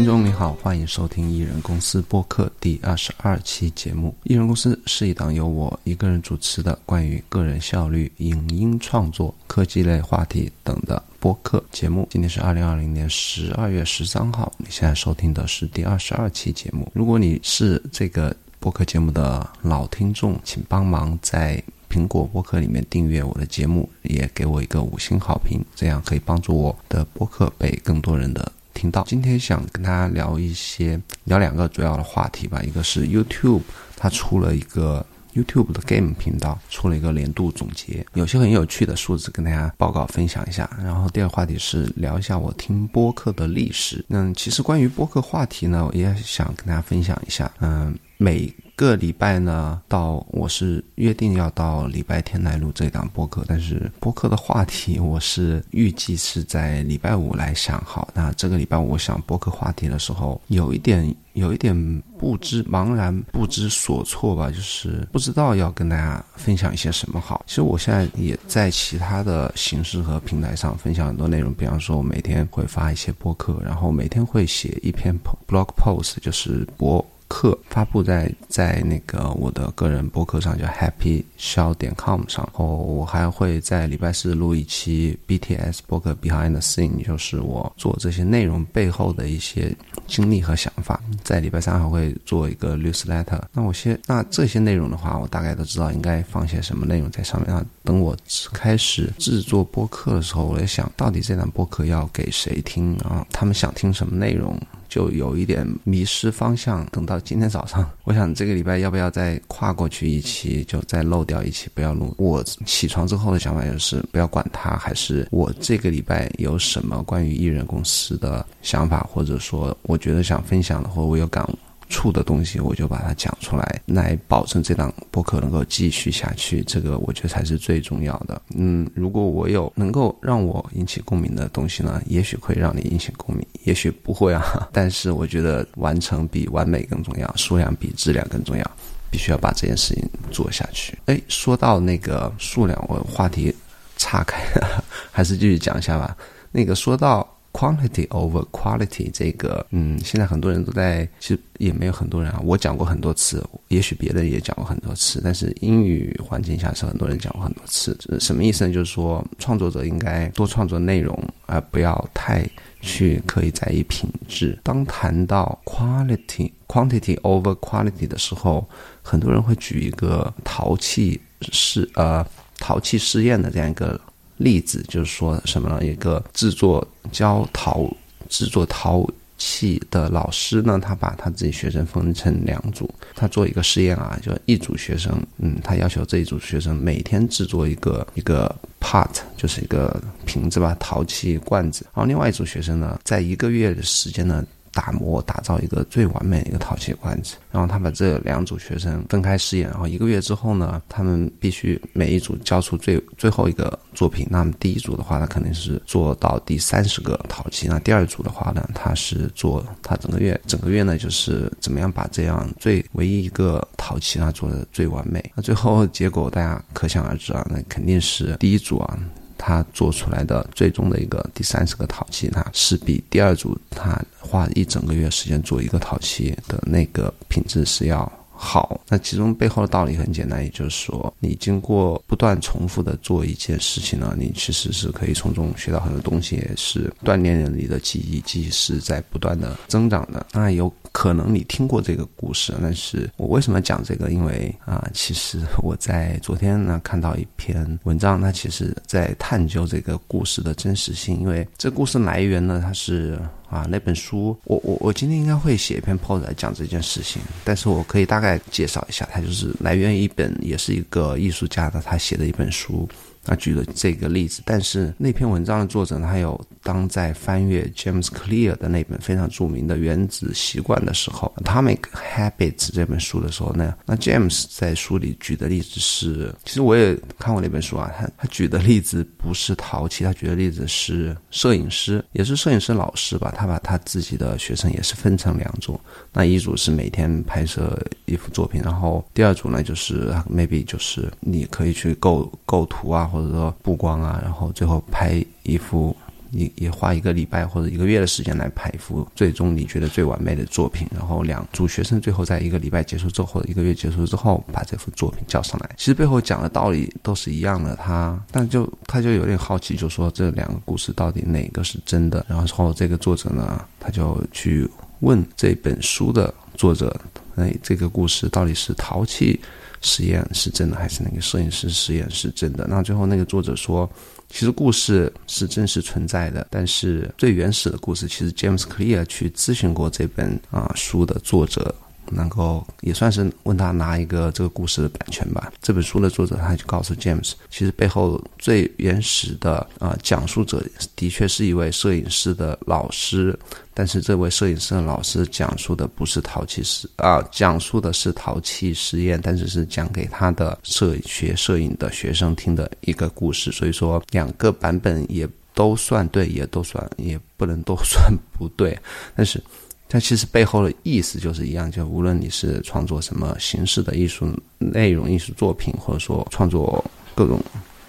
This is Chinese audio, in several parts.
听众你好，欢迎收听艺人公司播客第二十二期节目。艺人公司是一档由我一个人主持的关于个人效率、影音创作、科技类话题等的播客节目。今天是二零二零年十二月十三号，你现在收听的是第二十二期节目。如果你是这个播客节目的老听众，请帮忙在苹果播客里面订阅我的节目，也给我一个五星好评，这样可以帮助我的播客被更多人的听到。今天想跟大家聊一些，聊两个主要的话题吧。一个是 YouTube，它出了一个 YouTube 的 Game 频道，出了一个年度总结，有些很有趣的数字跟大家报告分享一下。然后第二个话题是聊一下我听播客的历史。嗯，其实关于播客话题呢，我也想跟大家分享一下。嗯，每个礼拜呢，到我是约定要到礼拜天来录这档播客，但是播客的话题我是预计是在礼拜五来想好。那这个礼拜我想播客话题的时候，有一点有一点不知茫然、不知所措吧，就是不知道要跟大家分享一些什么好。其实我现在也在其他的形式和平台上分享很多内容，比方说我每天会发一些播客，然后每天会写一篇 blog post，就是博。课发布在在那个我的个人博客上，叫 happy show 点 com 上。哦我还会在礼拜四录一期 BTS 博客 behind the scene，就是我做这些内容背后的一些经历和想法。在礼拜三还会做一个 newsletter。那我先那这些内容的话，我大概都知道应该放些什么内容在上面。那等我开始制作播客的时候，我在想到底这档播客要给谁听啊？他们想听什么内容？就有一点迷失方向。等到今天早上，我想这个礼拜要不要再跨过去一期，就再漏掉一期，不要录。我起床之后的想法就是不要管它，还是我这个礼拜有什么关于艺人公司的想法，或者说我觉得想分享的，或我有感悟。处的东西，我就把它讲出来，来保证这档播客能够继续下去。这个我觉得才是最重要的。嗯，如果我有能够让我引起共鸣的东西呢，也许会让你引起共鸣，也许不会啊。但是我觉得完成比完美更重要，数量比质量更重要，必须要把这件事情做下去。哎，说到那个数量，我话题岔开，还是继续讲一下吧。那个说到。Quantity over quality，这个，嗯，现在很多人都在，其实也没有很多人啊。我讲过很多次，也许别人也讲过很多次，但是英语环境下是很多人讲过很多次。什么意思呢？就是说，创作者应该多创作内容，而不要太去刻意在意品质。当谈到 quality quantity over quality 的时候，很多人会举一个陶器试呃陶器试验的这样一个。例子就是说什么呢？一个制作教陶制作陶器的老师呢，他把他自己学生分成两组，他做一个实验啊，就一组学生，嗯，他要求这一组学生每天制作一个一个 pot，就是一个瓶子吧，陶器罐子，然后另外一组学生呢，在一个月的时间呢。打磨打造一个最完美的一个陶器罐子，然后他把这两组学生分开试验，然后一个月之后呢，他们必须每一组交出最最后一个作品。那么第一组的话，他肯定是做到第三十个陶器；那第二组的话呢，他是做他整个月整个月呢，就是怎么样把这样最唯一一个陶器呢做的最完美。那最后结果大家可想而知啊，那肯定是第一组啊。他做出来的最终的一个第三十个陶器，它是比第二组他花一整个月时间做一个陶器的那个品质是要好。那其中背后的道理很简单，也就是说，你经过不断重复的做一件事情呢，你其实是可以从中学到很多东西，也是锻炼你的记忆，记忆是在不断的增长的。那有。可能你听过这个故事，但是我为什么讲这个？因为啊，其实我在昨天呢看到一篇文章，它其实在探究这个故事的真实性。因为这故事来源呢，它是啊那本书，我我我今天应该会写一篇 post 来讲这件事情，但是我可以大概介绍一下，它就是来源于一本，也是一个艺术家的他写的一本书。他举了这个例子，但是那篇文章的作者呢，他有当在翻阅 James Clear 的那本非常著名的《原子习惯》的时候，《Atomic Habits》这本书的时候呢，那 James 在书里举的例子是，其实我也看过那本书啊，他他举的例子不是陶器，他举的例子是摄影师，也是摄影师老师吧，他把他自己的学生也是分成两组，那一组是每天拍摄一幅作品，然后第二组呢就是 maybe 就是你可以去构构图啊。或或者说布光啊，然后最后拍一幅也也花一个礼拜或者一个月的时间来拍一幅最终你觉得最完美的作品，然后两组学生最后在一个礼拜结束之后，一个月结束之后把这幅作品交上来。其实背后讲的道理都是一样的，他但就他就有点好奇，就说这两个故事到底哪个是真的？然后这个作者呢，他就去问这本书的作者，哎，这个故事到底是淘气实验是真的，还是那个摄影师实验是真的？那最后那个作者说。其实故事是真实存在的，但是最原始的故事，其实 James Clear 去咨询过这本啊书的作者，能够也算是问他拿一个这个故事的版权吧。这本书的作者他就告诉 James，其实背后最原始的啊讲述者的确是一位摄影师的老师。但是这位摄影师的老师讲述的不是陶器实啊，讲述的是陶器实验，但是是讲给他的摄学摄影的学生听的一个故事。所以说两个版本也都算对，也都算也不能都算不对。但是但其实背后的意思就是一样，就无论你是创作什么形式的艺术内容、艺术作品，或者说创作各种。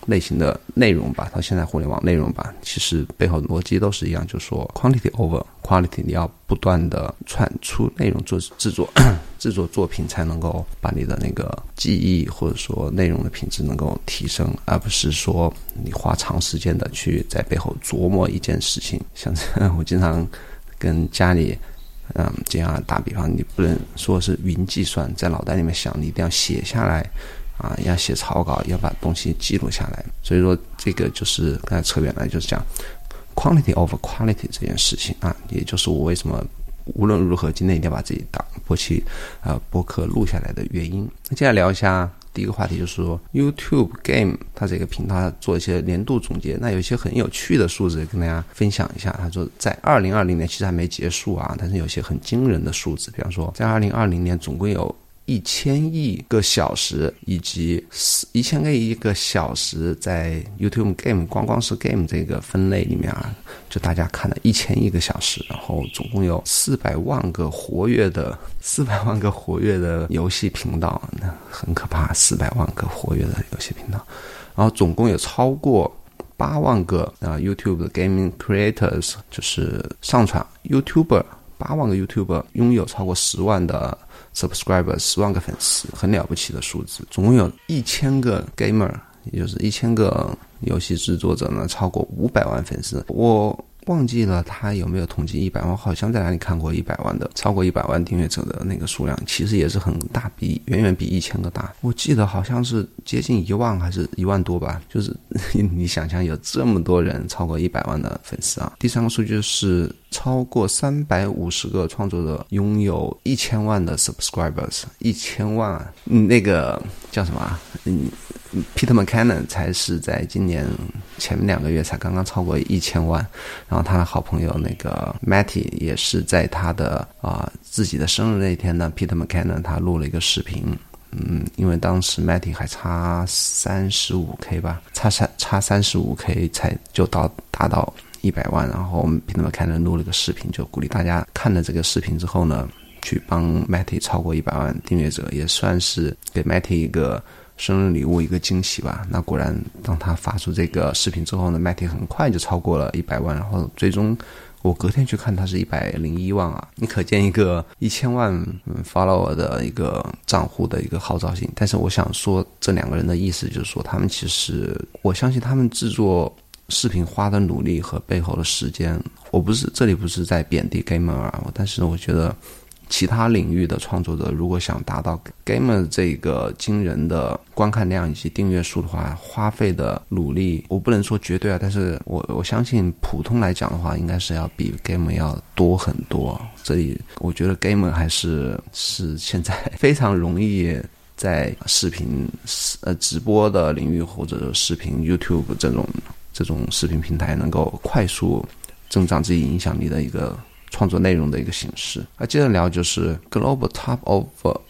类型的内容吧，到现在互联网内容吧，其实背后的逻辑都是一样，就是说 quantity over quality，你要不断的产出内容做制作制作作品，才能够把你的那个记忆或者说内容的品质能够提升，而不是说你花长时间的去在背后琢磨一件事情。像我经常跟家里嗯这样打比方，你不能说是云计算，在脑袋里面想，你一定要写下来。啊，要写草稿，要把东西记录下来。所以说，这个就是刚才扯远了，就是讲 quality over quality 这件事情啊，也就是我为什么无论如何今天一定要把自己档播期啊播客录下来的原因。那接下来聊一下第一个话题，就是说 YouTube Game 它这个平台做一些年度总结，那有一些很有趣的数字跟大家分享一下。他说，在二零二零年其实还没结束啊，但是有些很惊人的数字，比方说在二零二零年总共有。一千亿个小时，以及一千个亿个小时，在 YouTube Game 光光是 Game 这个分类里面啊，就大家看了一千亿个小时，然后总共有四百万个活跃的四百万个活跃的游戏频道，那很可怕，四百万个活跃的游戏频道，然后总共有超过八万个啊 YouTube 的 Gaming Creators，就是上传 YouTuber，八万个 YouTuber 拥有超过十万的。Subscriber 十万个粉丝，很了不起的数字。总共有一千个 gamer，也就是一千个游戏制作者呢，超过五百万粉丝。我。忘记了他有没有统计一百万？好像在哪里看过一百万的，超过一百万订阅者的那个数量，其实也是很大，比远远比一千个大。我记得好像是接近一万，还是一万多吧？就是 你想象有这么多人超过一百万的粉丝啊！第三个数据是超过三百五十个创作者拥有一千万的 subscribers，一千万，嗯那个叫什么？嗯。Peter McKinnon 才是在今年前面两个月才刚刚超过一千万，然后他的好朋友那个 Matty 也是在他的啊自己的生日那天呢，Peter McKinnon 他录了一个视频，嗯，因为当时 Matty 还差三十五 K 吧，差三差三十五 K 才就到达到一百万，然后 Peter McKinnon 录了个视频，就鼓励大家看了这个视频之后呢，去帮 Matty 超过一百万订阅者，也算是给 Matty 一个。生日礼物一个惊喜吧。那果然，当他发出这个视频之后呢，Matty 很快就超过了一百万。然后最终，我隔天去看，他是一百零一万啊！你可见一个一千万 follower 的一个账户的一个号召性。但是我想说，这两个人的意思就是说，他们其实，我相信他们制作视频花的努力和背后的时间，我不是这里不是在贬低 gamer 啊，但是我觉得。其他领域的创作者如果想达到 gamer 这个惊人的观看量以及订阅数的话，花费的努力我不能说绝对啊，但是我我相信普通来讲的话，应该是要比 gamer 要多很多。这里我觉得 gamer 还是是现在非常容易在视频呃直播的领域或者视频 YouTube 这种这种视频平台能够快速增长自己影响力的一个。创作内容的一个形式。那接着聊就是 Global Top of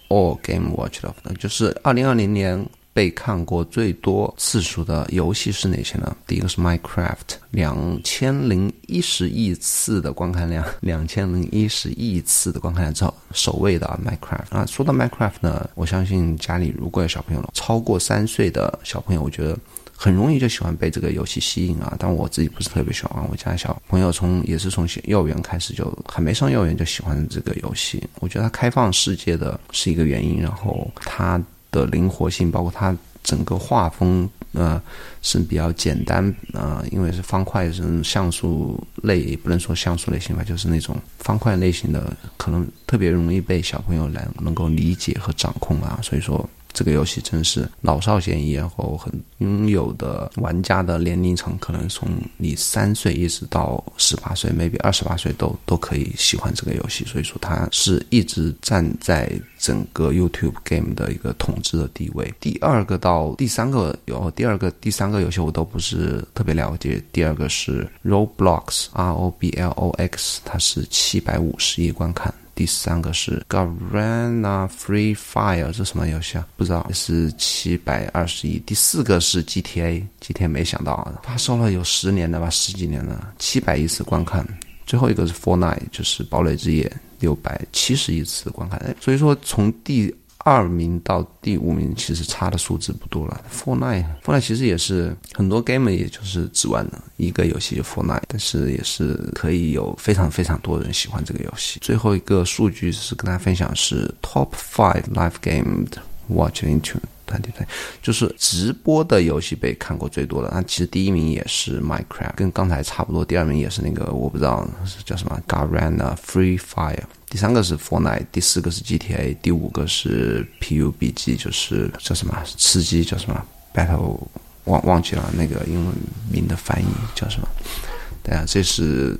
All Game Watch 的，就是二零二零年被看过最多次数的游戏是哪些呢？第一个是 Minecraft，两千零一十亿次的观看量，两千零一十亿次的观看量，之后首位的啊 Minecraft 啊。说到 Minecraft 呢，我相信家里如果有小朋友了，超过三岁的小朋友，我觉得。很容易就喜欢被这个游戏吸引啊。但我自己不是特别喜欢玩，我家小朋友从也是从幼儿园开始就还没上幼儿园就喜欢这个游戏。我觉得它开放世界的是一个原因，然后它的灵活性，包括它整个画风。呃，是比较简单啊，因为是方块是像素类，不能说像素类型吧，就是那种方块类型的，可能特别容易被小朋友来能够理解和掌控啊，所以说。这个游戏真是老少咸宜，然后很拥有的玩家的年龄层可能从你三岁一直到十八岁，maybe 二十八岁都都可以喜欢这个游戏，所以说它是一直站在整个 YouTube Game 的一个统治的地位。第二个到第三个有第二个第三个游戏我都不是特别了解，第二个是 Roblox，R O B L O X，它是七百五十亿观看。第三个是 Garena Free Fire，这什么游戏啊？不知道，是七百二十亿。第四个是 GTA，今天没想到啊，发售了有十年了吧，十几年了，七百亿次观看。最后一个是 Fortnite，就是堡垒之夜，六百七十亿次观看。哎，所以说从第。二名到第五名其实差的数字不多了。Fortnite，Fortnite 其实也是很多 gamer 也就是只玩一个游戏就 Fortnite，但是也是可以有非常非常多人喜欢这个游戏。最后一个数据是跟大家分享是 Top Five Live Game Watch Into。对对，就是直播的游戏被看过最多的。那其实第一名也是 Minecraft，跟刚才差不多。第二名也是那个我不知道叫什么 Garena Free Fire。第三个是 Fortnite，第四个是 GTA，第五个是 PUBG，就是叫什么吃鸡叫什么 Battle，忘忘记了那个英文名的翻译叫什么。对啊，这是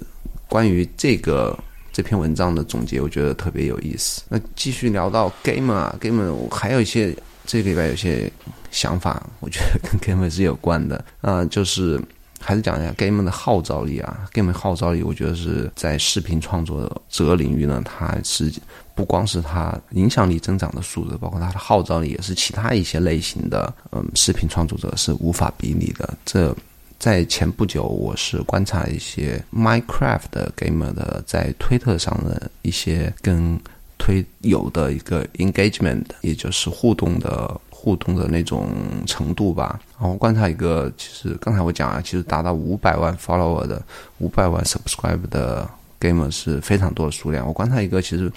关于这个这篇文章的总结，我觉得特别有意思。那继续聊到 Game 啊，Game 还有一些。这个礼拜有些想法，我觉得跟 Game 是有关的 啊，就是还是讲一下 Game 的号召力啊，Game 号召力，我觉得是在视频创作者领域呢，它是不光是它影响力增长的速度，包括它的号召力，也是其他一些类型的嗯视频创作者是无法比拟的。这在前不久，我是观察一些 Minecraft 的 Gamer 的在推特上的一些跟。推有的一个 engagement，也就是互动的互动的那种程度吧。然后观察一个，其实刚才我讲啊，其实达到五百万 follower 的、五百万 subscribe 的 gamer 是非常多的数量。我观察一个，其实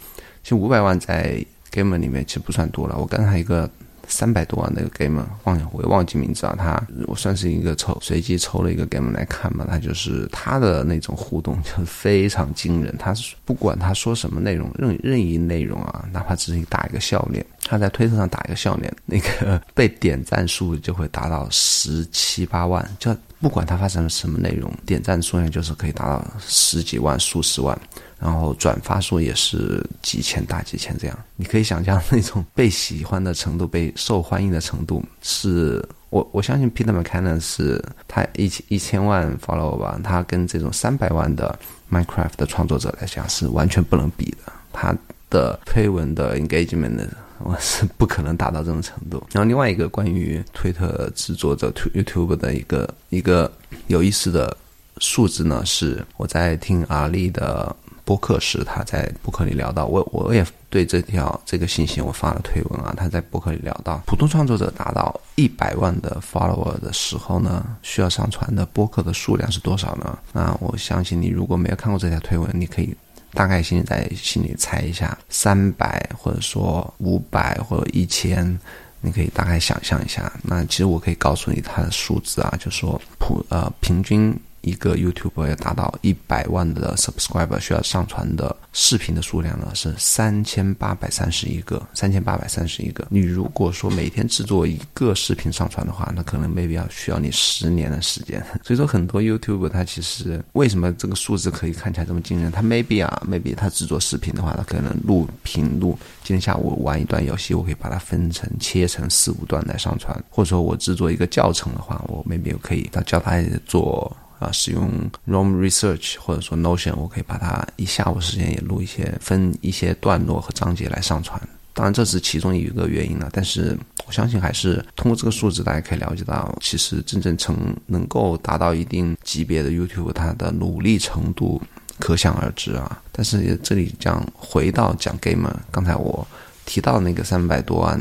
其实五百万在 gamer 里面其实不算多了。我观察一个。三百多万那个 game，忘我也忘记名字啊。他我算是一个抽随机抽了一个 game 来看嘛。他就是他的那种互动就非常惊人。他是不管他说什么内容，任任意内容啊，哪怕只是打一个笑脸，他在推特上打一个笑脸，那个被点赞数就会达到十七八万。就不管他发生了什么内容，点赞数量就是可以达到十几万、数十万。然后转发数也是几千大几千这样，你可以想象那种被喜欢的程度、被受欢迎的程度，是我我相信 Peter McKinnon 是他一千一千万 follow 吧，他跟这种三百万的 Minecraft 的创作者来讲是完全不能比的。他的推文的 engagement 我是不可能达到这种程度。然后另外一个关于推特制作者 YouTube 的一个一个有意思的数字呢，是我在听阿丽的。播客时，他在播客里聊到，我我也对这条这个信息我发了推文啊。他在播客里聊到，普通创作者达到一百万的 follower 的时候呢，需要上传的播客的数量是多少呢？那我相信你如果没有看过这条推文，你可以大概心里在心里猜一下，三百或者说五百或者一千，你可以大概想象一下。那其实我可以告诉你它的数字啊，就说普呃平均。一个 YouTube 要达到一百万的 Subscriber，需要上传的视频的数量呢是三千八百三十一个，三千八百三十一个。你如果说每天制作一个视频上传的话，那可能 maybe 要需要你十年的时间。所以说，很多 YouTube 它其实为什么这个数字可以看起来这么惊人？它 maybe 啊，maybe 它制作视频的话，它可能录屏录，今天下午玩一段游戏，我可以把它分成切成四五段来上传，或者说我制作一个教程的话，我 maybe 可以教他做。啊，使用 ROM Research 或者说 Notion，我可以把它一下午时间也录一些，分一些段落和章节来上传。当然，这是其中一个原因了。但是我相信，还是通过这个数字，大家可以了解到，其实真正成能够达到一定级别的 YouTube，它的努力程度可想而知啊。但是这里讲回到讲 Gamer，刚才我提到那个三百多万。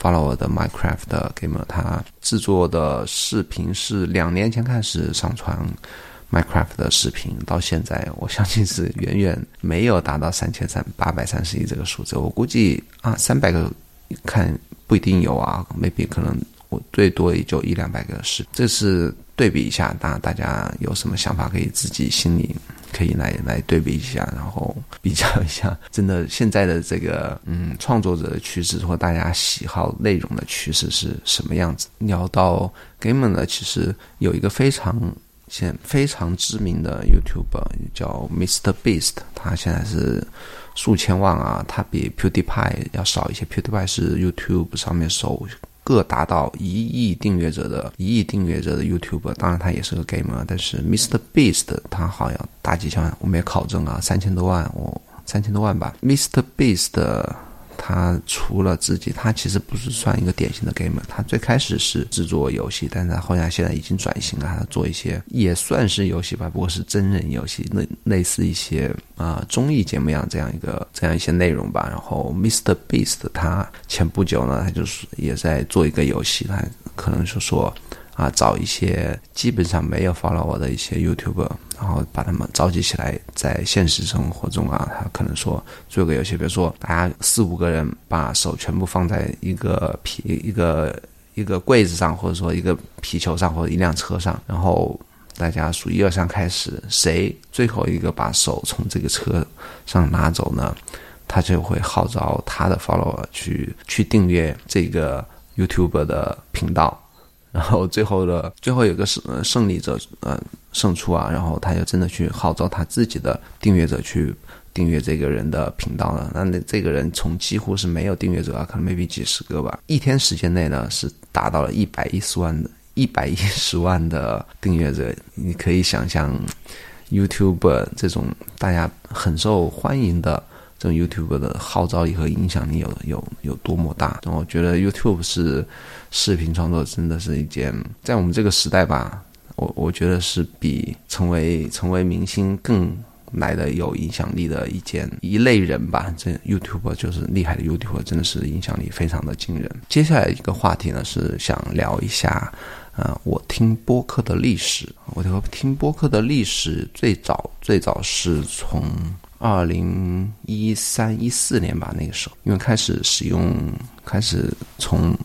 Follow 的 Minecraft 的 gamer，他制作的视频是两年前开始上传 Minecraft 的视频，到现在我相信是远远没有达到三千三八百三十一这个数字。我估计啊，三百个看不一定有啊，maybe 可能我最多也就一两百个是。这是对比一下，大大家有什么想法可以自己心里。可以来来对比一下，然后比较一下，真的现在的这个嗯创作者的趋势或大家喜好内容的趋势是什么样子？聊到 gamer 呢，其实有一个非常现非常知名的 YouTube 叫 Mr Beast，他现在是数千万啊，他比 PewDiePie 要少一些，PewDiePie 是 YouTube 上面收。各达到一亿订阅者的一亿订阅者的 YouTube，当然他也是个 gamer，但是 Mr Beast 他好像大几千万，我没有考证啊，三千多万，我三千多万吧，Mr Beast。他除了自己，他其实不是算一个典型的 gamer。他最开始是制作游戏，但是他后来现在已经转型了，他做一些也算是游戏吧，不过是真人游戏，类类似一些啊综艺节目样这样一个这样一些内容吧。然后 Mr Beast 他前不久呢，他就是也在做一个游戏，他可能是说。啊，找一些基本上没有 follow 我的一些 YouTuber，然后把他们召集起来，在现实生活中啊，他可能说做个游戏，比如说大家四五个人把手全部放在一个皮一个一个柜子上，或者说一个皮球上，或者一辆车上，然后大家数一二三开始，谁最后一个把手从这个车上拿走呢？他就会号召他的 follower 去去订阅这个 YouTube 的频道。然后最后的最后有个胜胜利者，呃，胜出啊，然后他就真的去号召他自己的订阅者去订阅这个人的频道了。那那这个人从几乎是没有订阅者啊，可能 maybe 几十个吧，一天时间内呢是达到了一百一十万的一百一十万的订阅者。你可以想象，YouTube 这种大家很受欢迎的。这种 YouTube 的号召力和影响力有有有多么大？我觉得 YouTube 是视频创作真的是一件，在我们这个时代吧，我我觉得是比成为成为明星更来的有影响力的一件一类人吧。这 YouTube 就是厉害的 YouTube，真的是影响力非常的惊人。接下来一个话题呢，是想聊一下，呃，我听播客的历史。我听播客的历史最早最早是从。二零一三一四年吧，那个时候，因为开始使用，开始从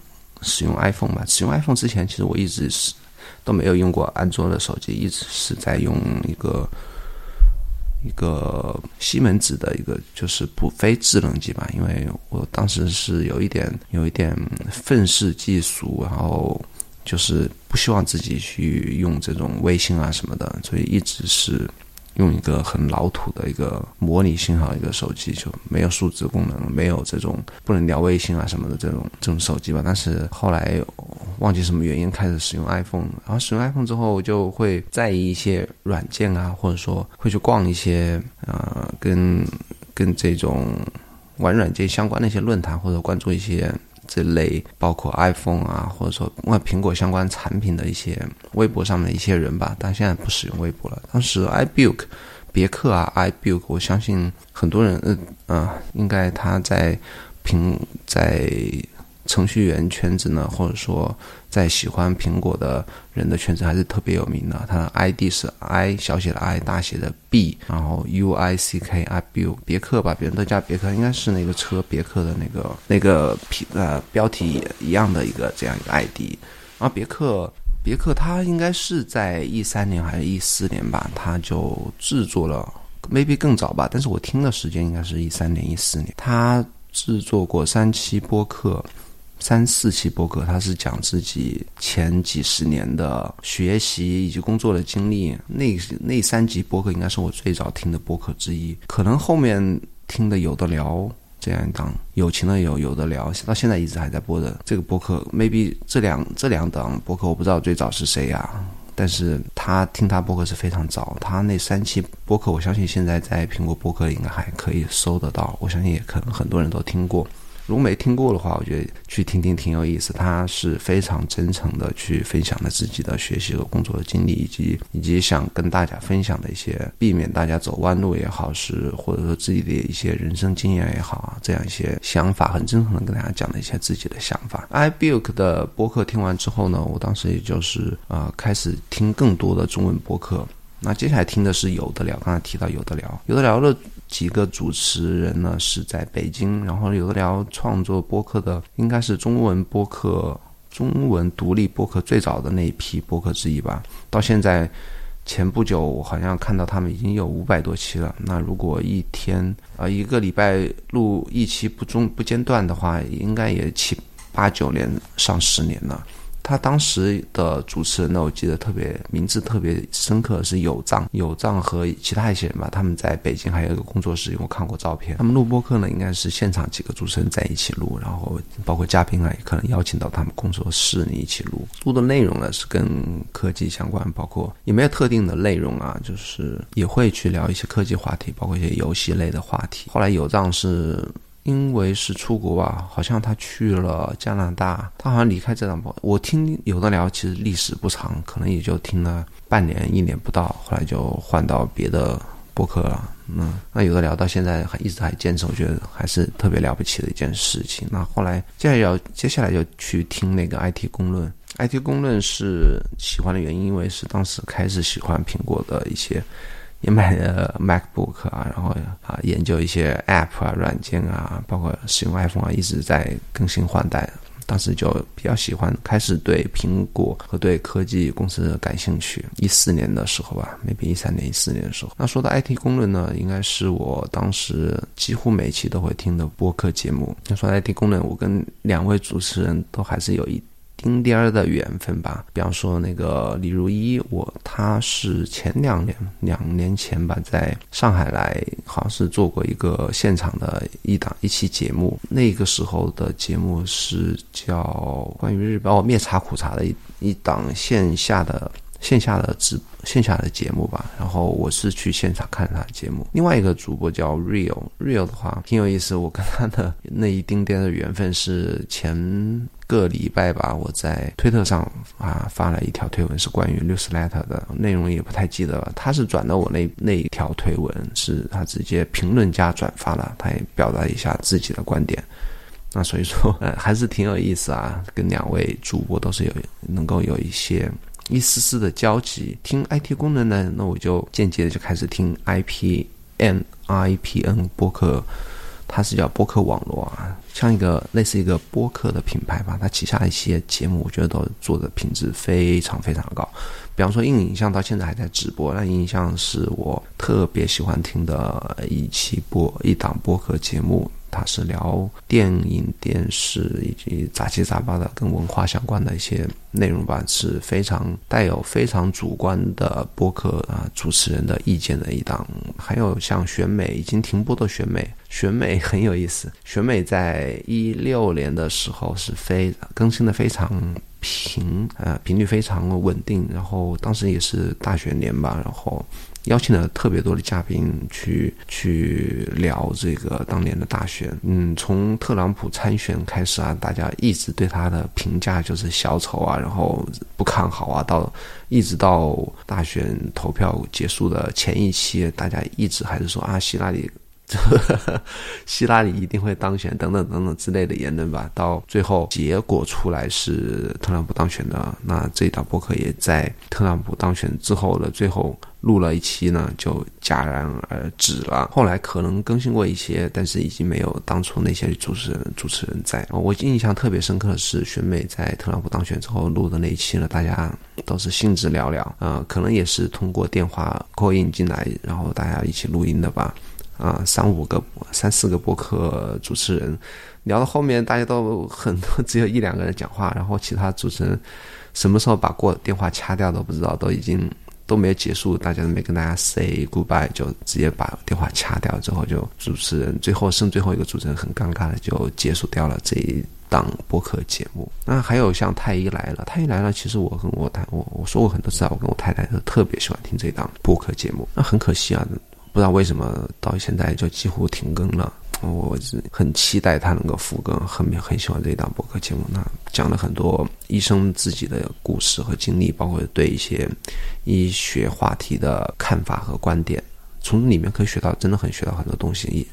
使用 iPhone 吧。使用 iPhone 之前，其实我一直是都没有用过安卓的手机，一直是在用一个一个西门子的一个就是不非智能机吧。因为我当时是有一点有一点愤世嫉俗，然后就是不希望自己去用这种微信啊什么的，所以一直是。用一个很老土的一个模拟信号一个手机，就没有数字功能，没有这种不能聊微信啊什么的这种这种手机吧。但是后来忘记什么原因开始使用 iPhone，然后使用 iPhone 之后就会在意一些软件啊，或者说会去逛一些呃跟跟这种玩软件相关的一些论坛，或者关注一些。这类包括 iPhone 啊，或者说外苹果相关产品的一些微博上面的一些人吧，但现在不使用微博了。当时 iBook 别克啊，iBook，我相信很多人，嗯啊，应该他在平在。程序员圈子呢，或者说在喜欢苹果的人的圈子还是特别有名的。他的 ID 是 I 小写的 I 大写的 B，然后 U I C K i b u 别克吧，别人都叫别克，应该是那个车别克的那个那个皮呃标题一样的一个这样一个 ID。然后别克别克它应该是在一三年还是一四年吧，它就制作了，maybe 更早吧，但是我听的时间应该是一三年一四年，它制作过三期播客。三四期播客，他是讲自己前几十年的学习以及工作的经历。那那三集播客应该是我最早听的播客之一。可能后面听的有的聊这样一档友情的有有的聊，到现在一直还在播的这个播客。maybe 这两这两档播客我不知道最早是谁呀，但是他听他播客是非常早。他那三期播客，我相信现在在苹果播客应该还可以搜得到。我相信也可能很多人都听过。如果没听过的话，我觉得去听听挺有意思。他是非常真诚的去分享了自己的学习和工作的经历，以及以及想跟大家分享的一些避免大家走弯路也好，是或者说自己的一些人生经验也好啊，这样一些想法，很真诚的跟大家讲了一些自己的想法。iBook 的播客听完之后呢，我当时也就是啊开始听更多的中文播客。那接下来听的是有的聊，刚才提到有的聊，有的聊的几个主持人呢是在北京，然后有的聊创作播客的应该是中文播客、中文独立播客最早的那一批播客之一吧。到现在前不久，我好像看到他们已经有五百多期了。那如果一天啊一个礼拜录一期不中不间断的话，应该也七八九年上十年了。他当时的主持人呢，我记得特别名字特别深刻，是有藏有藏和其他一些人吧，他们在北京还有一个工作室，因为我看过照片。他们录播课呢，应该是现场几个主持人在一起录，然后包括嘉宾啊，也可能邀请到他们工作室里一起录。录的内容呢是跟科技相关，包括也没有特定的内容啊，就是也会去聊一些科技话题，包括一些游戏类的话题。后来有藏是。因为是出国吧，好像他去了加拿大，他好像离开这档播。我听有的聊，其实历史不长，可能也就听了半年、一年不到，后来就换到别的播客了。嗯，那有的聊到现在还一直还坚持，我觉得还是特别了不起的一件事情。那后来接下来要接下来就去听那个 IT 公论，IT 公论是喜欢的原因，因为是当时开始喜欢苹果的一些。也买了 MacBook 啊，然后啊研究一些 App 啊、软件啊，包括使用 iPhone 啊，一直在更新换代。当时就比较喜欢，开始对苹果和对科技公司感兴趣。一四年的时候吧，maybe 一三年、一四年的时候。那说到 IT 公论呢，应该是我当时几乎每期都会听的播客节目。那说到 IT 公论，我跟两位主持人都还是有一。丁点儿的缘分吧，比方说那个李如一，我他是前两年两年前吧，在上海来，好像是做过一个现场的一档一期节目。那个时候的节目是叫关于日本灭茶苦茶的一一档线下的线下的直线下的节目吧。然后我是去现场看他的节目。另外一个主播叫 Real，Real 的话挺有意思。我跟他的 那一丁点的缘分是前。个礼拜吧，我在推特上啊发了一条推文，是关于 newsletter 的内容，也不太记得了。他是转到我那那一条推文，是他直接评论加转发了，他也表达一下自己的观点。那所以说，呃，还是挺有意思啊，跟两位主播都是有能够有一些一丝丝的交集。听 IT 功能呢，那我就间接的就开始听 IPN IPN 播客。它是叫播客网络啊，像一个类似一个播客的品牌吧。它旗下一些节目，我觉得都做的品质非常非常高。比方说，硬影像到现在还在直播，那影像是我特别喜欢听的一期播一档播客节目。它是聊电影、电视以及杂七杂八的跟文化相关的一些内容吧，是非常带有非常主观的播客啊主持人的意见的一档。还有像选美已经停播的选美，选美很有意思。选美在一六年的时候是非更新的非常频啊频率非常稳定，然后当时也是大选年吧，然后。邀请了特别多的嘉宾去去聊这个当年的大选。嗯，从特朗普参选开始啊，大家一直对他的评价就是小丑啊，然后不看好啊，到一直到大选投票结束的前一期，大家一直还是说啊，希拉里。希拉里一定会当选，等等等等之类的言论吧。到最后结果出来是特朗普当选的，那这一档播客也在特朗普当选之后的最后录了一期呢，就戛然而止了。后来可能更新过一些，但是已经没有当初那些主持人主持人在。我印象特别深刻的是，选美在特朗普当选之后录的那一期呢，大家都是兴致寥寥啊，可能也是通过电话 call in 进来，然后大家一起录音的吧。啊，三五个、三四个播客主持人聊到后面，大家都很多，只有一两个人讲话，然后其他主持人什么时候把过电话掐掉都不知道，都已经都没有结束，大家都没跟大家 say goodbye，就直接把电话掐掉之后，就主持人最后剩最后一个主持人很尴尬的就结束掉了这一档播客节目。那还有像太医来了，太医来了，其实我跟我太我我说过很多次啊，我跟我太太都特别喜欢听这档播客节目。那很可惜啊。不知道为什么到现在就几乎停更了。我是很期待他能够复更，很很喜欢这一档播客节目。那讲了很多医生自己的故事和经历，包括对一些医学话题的看法和观点，从里面可以学到，真的很学到很多东西。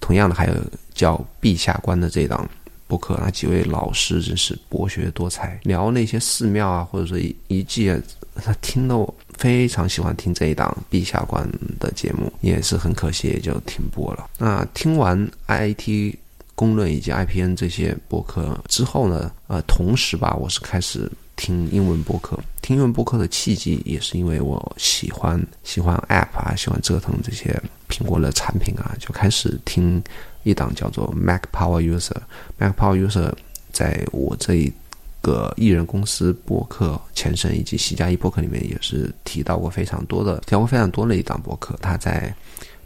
同样的，还有叫“陛下观”的这一档。博客那几位老师真是博学多才，聊那些寺庙啊，或者说遗迹啊，他听得我非常喜欢听这一档《陛下观》的节目，也是很可惜也就停播了。那听完 IT 公论以及 IPN 这些博客之后呢，呃，同时吧，我是开始听英文博客。听英文博客的契机也是因为我喜欢喜欢 App 啊，喜欢折腾这些苹果的产品啊，就开始听。一档叫做 Mac Power User，Mac Power User 在我这一个艺人公司博客前身以及喜加一博客里面也是提到过非常多的，提到过非常多的一档博客。它在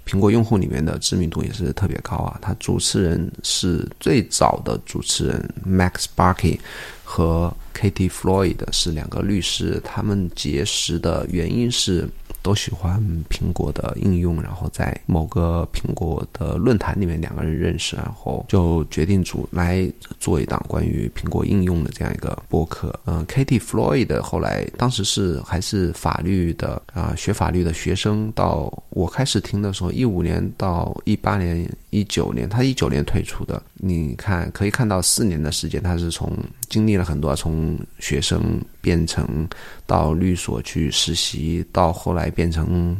苹果用户里面的知名度也是特别高啊。它主持人是最早的主持人 Max Barkey 和 Katie Floyd 是两个律师，他们结识的原因是。都喜欢苹果的应用，然后在某个苹果的论坛里面两个人认识，然后就决定组来做一档关于苹果应用的这样一个播客。嗯，Katie Floyd 后来当时是还是法律的啊，学法律的学生。到我开始听的时候，一五年到一八年、一九年，他一九年退出的。你看，可以看到四年的时间，他是从经历了很多，从学生变成到律所去实习，到后来变成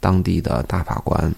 当地的大法官。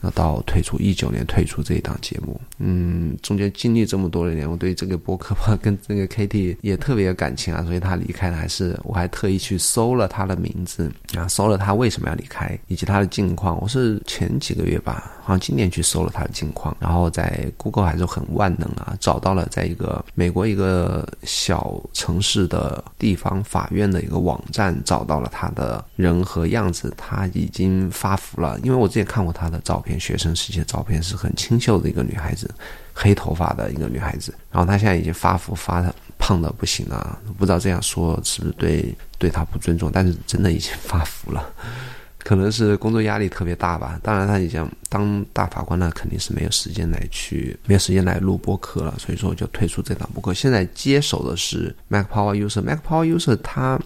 那到退出一九年退出这一档节目，嗯，中间经历这么多年，我对这个播客吧 跟这个 KT 也特别有感情啊，所以他离开了，还是我还特意去搜了他的名字啊，搜了他为什么要离开以及他的近况。我是前几个月吧，好像今年去搜了他的近况，然后在 Google 还是很万能啊，找到了在一个美国一个小城市的地方法院的一个网站，找到了他的人和样子，他已经发福了，因为我之前看过他的照片。片学生时期的照片是很清秀的一个女孩子，黑头发的一个女孩子。然后她现在已经发福发胖的不行了，不知道这样说是不是对对她不尊重？但是真的已经发福了，可能是工作压力特别大吧。当然，她已经当大法官了，肯定是没有时间来去没有时间来录播客了，所以说就退出这档播客。现在接手的是 Mac Power User，Mac Power User 他。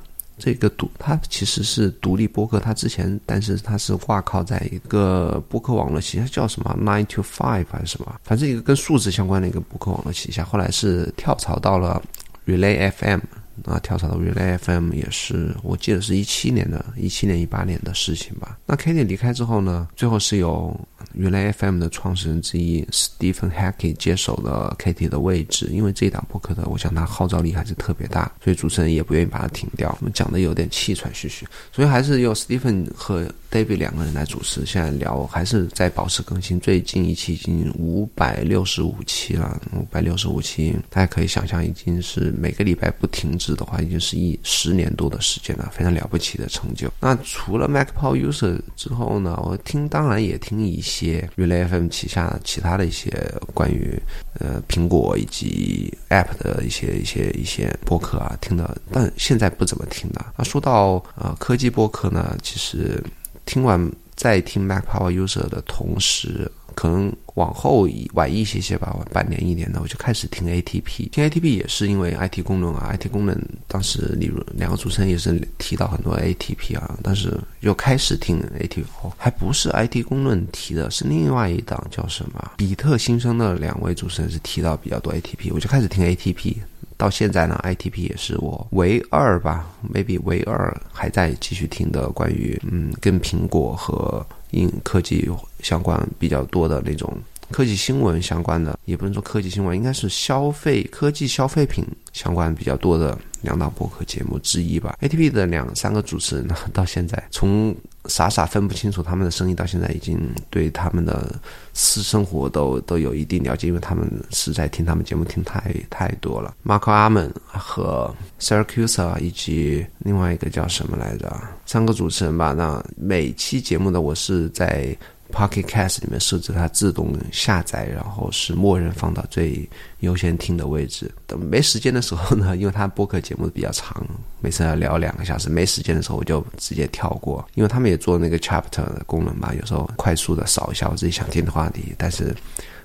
这个独，它其实是独立播客，它之前，但是它是挂靠在一个播客网络旗下，叫什么 Nine to Five 还是什么，反正一个跟数字相关的一个播客网络旗下，后来是跳槽到了 Relay FM。啊，跳槽到 Relay FM 也是，我记得是一七年的，一七年一八年的事情吧。那 Katie 离开之后呢，最后是由 Relay FM 的创始人之一 Stephen Hackey 接手了 Katie 的位置。因为这一档播客的，我想他号召力还是特别大，所以主持人也不愿意把它停掉。我们讲的有点气喘吁吁，所以还是由 Stephen 和 David 两个人来主持。现在聊还是在保持更新，最近一期已经五百六十五期了，五百六十五期，大家可以想象，已经是每个礼拜不停止。的话，已经是一十年多的时间了，非常了不起的成就。那除了 Mac Power User 之后呢，我听当然也听一些 Relay FM 旗下其他的一些关于呃苹果以及 App 的一些一些一些播客啊，听的，但现在不怎么听了。那说到呃科技播客呢，其实听完在听 Mac Power User 的同时。可能往后晚一些些吧，半年一年的，我就开始听 ATP。听 ATP 也是因为 IT 功能啊，IT 功能当时李如两个主持人也是提到很多 ATP 啊，但是又开始听 ATP，还不是 IT 公论提的，是另外一档叫什么？比特新生的两位主持人是提到比较多 ATP，我就开始听 ATP。到现在呢，ITP 也是我唯二吧，maybe 唯二还在继续听的关于嗯跟苹果和。硬科技相关比较多的那种科技新闻相关的，也不能说科技新闻，应该是消费科技消费品相关比较多的两档播客节目之一吧。ATP 的两三个主持人呢，到现在从傻傻分不清楚他们的声音，到现在已经对他们的私生活都都有一定了解，因为他们实在听他们节目听太太多了。Marco Arman 和 Sarah Cusa 以及另外一个叫什么来着？三个主持人吧。那每期节目呢，我是在。Pocket Cast 里面设置它自动下载，然后是默认放到最优先听的位置。等没时间的时候呢，因为它播客节目比较长，每次要聊两个小时，没时间的时候我就直接跳过。因为他们也做那个 Chapter 的功能嘛，有时候快速的扫一下我自己想听的话题。但是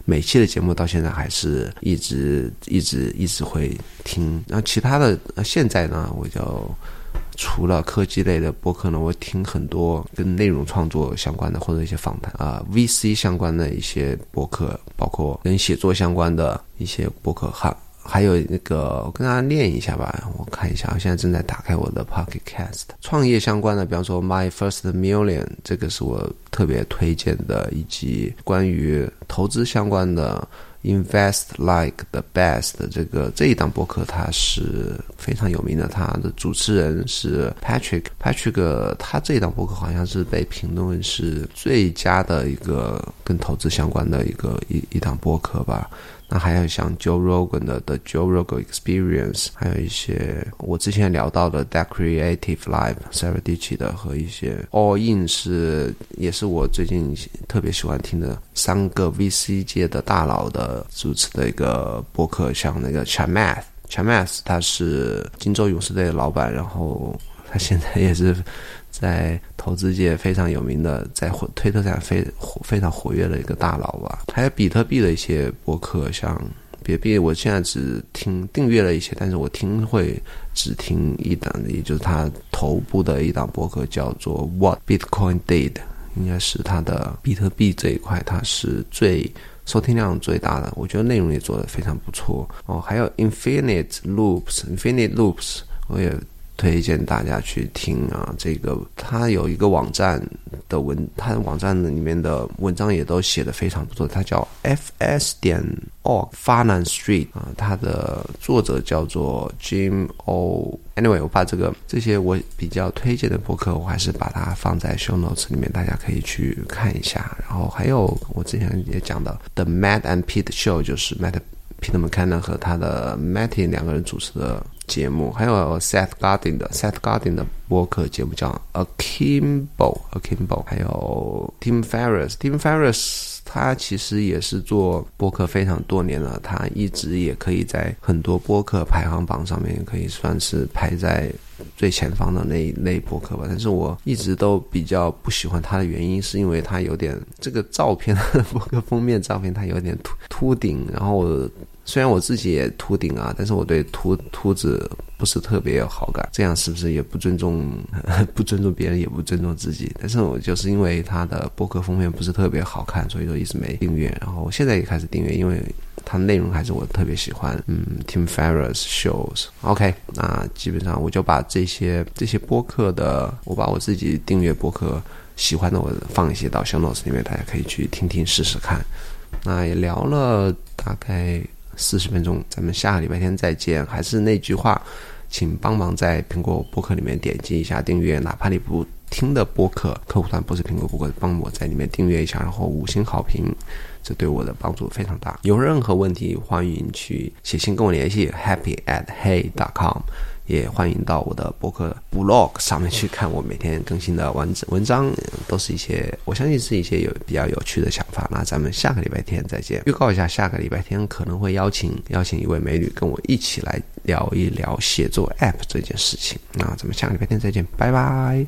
每期的节目到现在还是一直一直一直会听。然后其他的现在呢，我就。除了科技类的播客呢，我听很多跟内容创作相关的或者一些访谈啊，VC 相关的一些播客，包括跟写作相关的一些播客，哈还有那个我跟大家念一下吧，我看一下，我现在正在打开我的 Pocket Cast，创业相关的，比方说 My First Million，这个是我特别推荐的，以及关于投资相关的。Invest like the best 这个这一档播客，它是非常有名的。它的主持人是 Patrick，Patrick 他这一档播客好像是被评论是最佳的一个跟投资相关的一个一一档播客吧。那还有像 Joe Rogan 的 The Joe Rogan Experience，还有一些我之前聊到的 That Creative Life，Sarah d i c h 的和一些 All In 是也是我最近特别喜欢听的三个 VC 界的大佬的主持的一个播客，像那个 Chamath，Chamath 他是金州勇士队的老板，然后他现在也是。在投资界非常有名的，在推特上非非常活跃的一个大佬吧。还有比特币的一些博客，像比特币，我现在只听订阅了一些，但是我听会只听一档，也就是他头部的一档博客，叫做 What Bitcoin Did，应该是他的比特币这一块，它是最收听量最大的。我觉得内容也做得非常不错哦。还有 Infinite Loops，Infinite Loops，我也。推荐大家去听啊！这个他有一个网站的文，他的网站里面的文章也都写的非常不错。他叫 fs 点 org Finance Street 啊，他的作者叫做 Jim O。Anyway，我把这个这些我比较推荐的博客，我还是把它放在 Show Notes 里面，大家可以去看一下。然后还有我之前也讲的 The Matt and Pete Show，就是 Matt Peter McKenna 和他的 Matty 两个人主持的。节目还有 Seth Godin 的 Seth Godin 的播客节目叫 Akimbo，Akimbo，还有 Tim Ferriss，Tim Ferriss 他其实也是做播客非常多年了，他一直也可以在很多播客排行榜上面可以算是排在最前方的那一类播客吧。但是我一直都比较不喜欢他的原因，是因为他有点这个照片 播客封面照片，他有点秃秃顶，然后。虽然我自己也秃顶啊，但是我对秃秃子不是特别有好感。这样是不是也不尊重 不尊重别人，也不尊重自己？但是我就是因为他的博客封面不是特别好看，所以说一直没订阅。然后现在也开始订阅，因为它内容还是我特别喜欢。嗯，Tim Ferriss shows。OK，那基本上我就把这些这些播客的，我把我自己订阅播客喜欢的，我放一些到小诺斯里面，大家可以去听听试试看。那也聊了大概。四十分钟，咱们下个礼拜天再见。还是那句话，请帮忙在苹果播客里面点击一下订阅，哪怕你不听的播客客户端不是苹果播客，帮我在里面订阅一下，然后五星好评，这对我的帮助非常大。有任何问题，欢迎去写信跟我联系，happy at hey dot com。也欢迎到我的博客 blog 上面去看我每天更新的文文章，都是一些我相信是一些有比较有趣的想法。那咱们下个礼拜天再见。预告一下，下个礼拜天可能会邀请邀请一位美女跟我一起来聊一聊写作 app 这件事情。那咱们下个礼拜天再见，拜拜。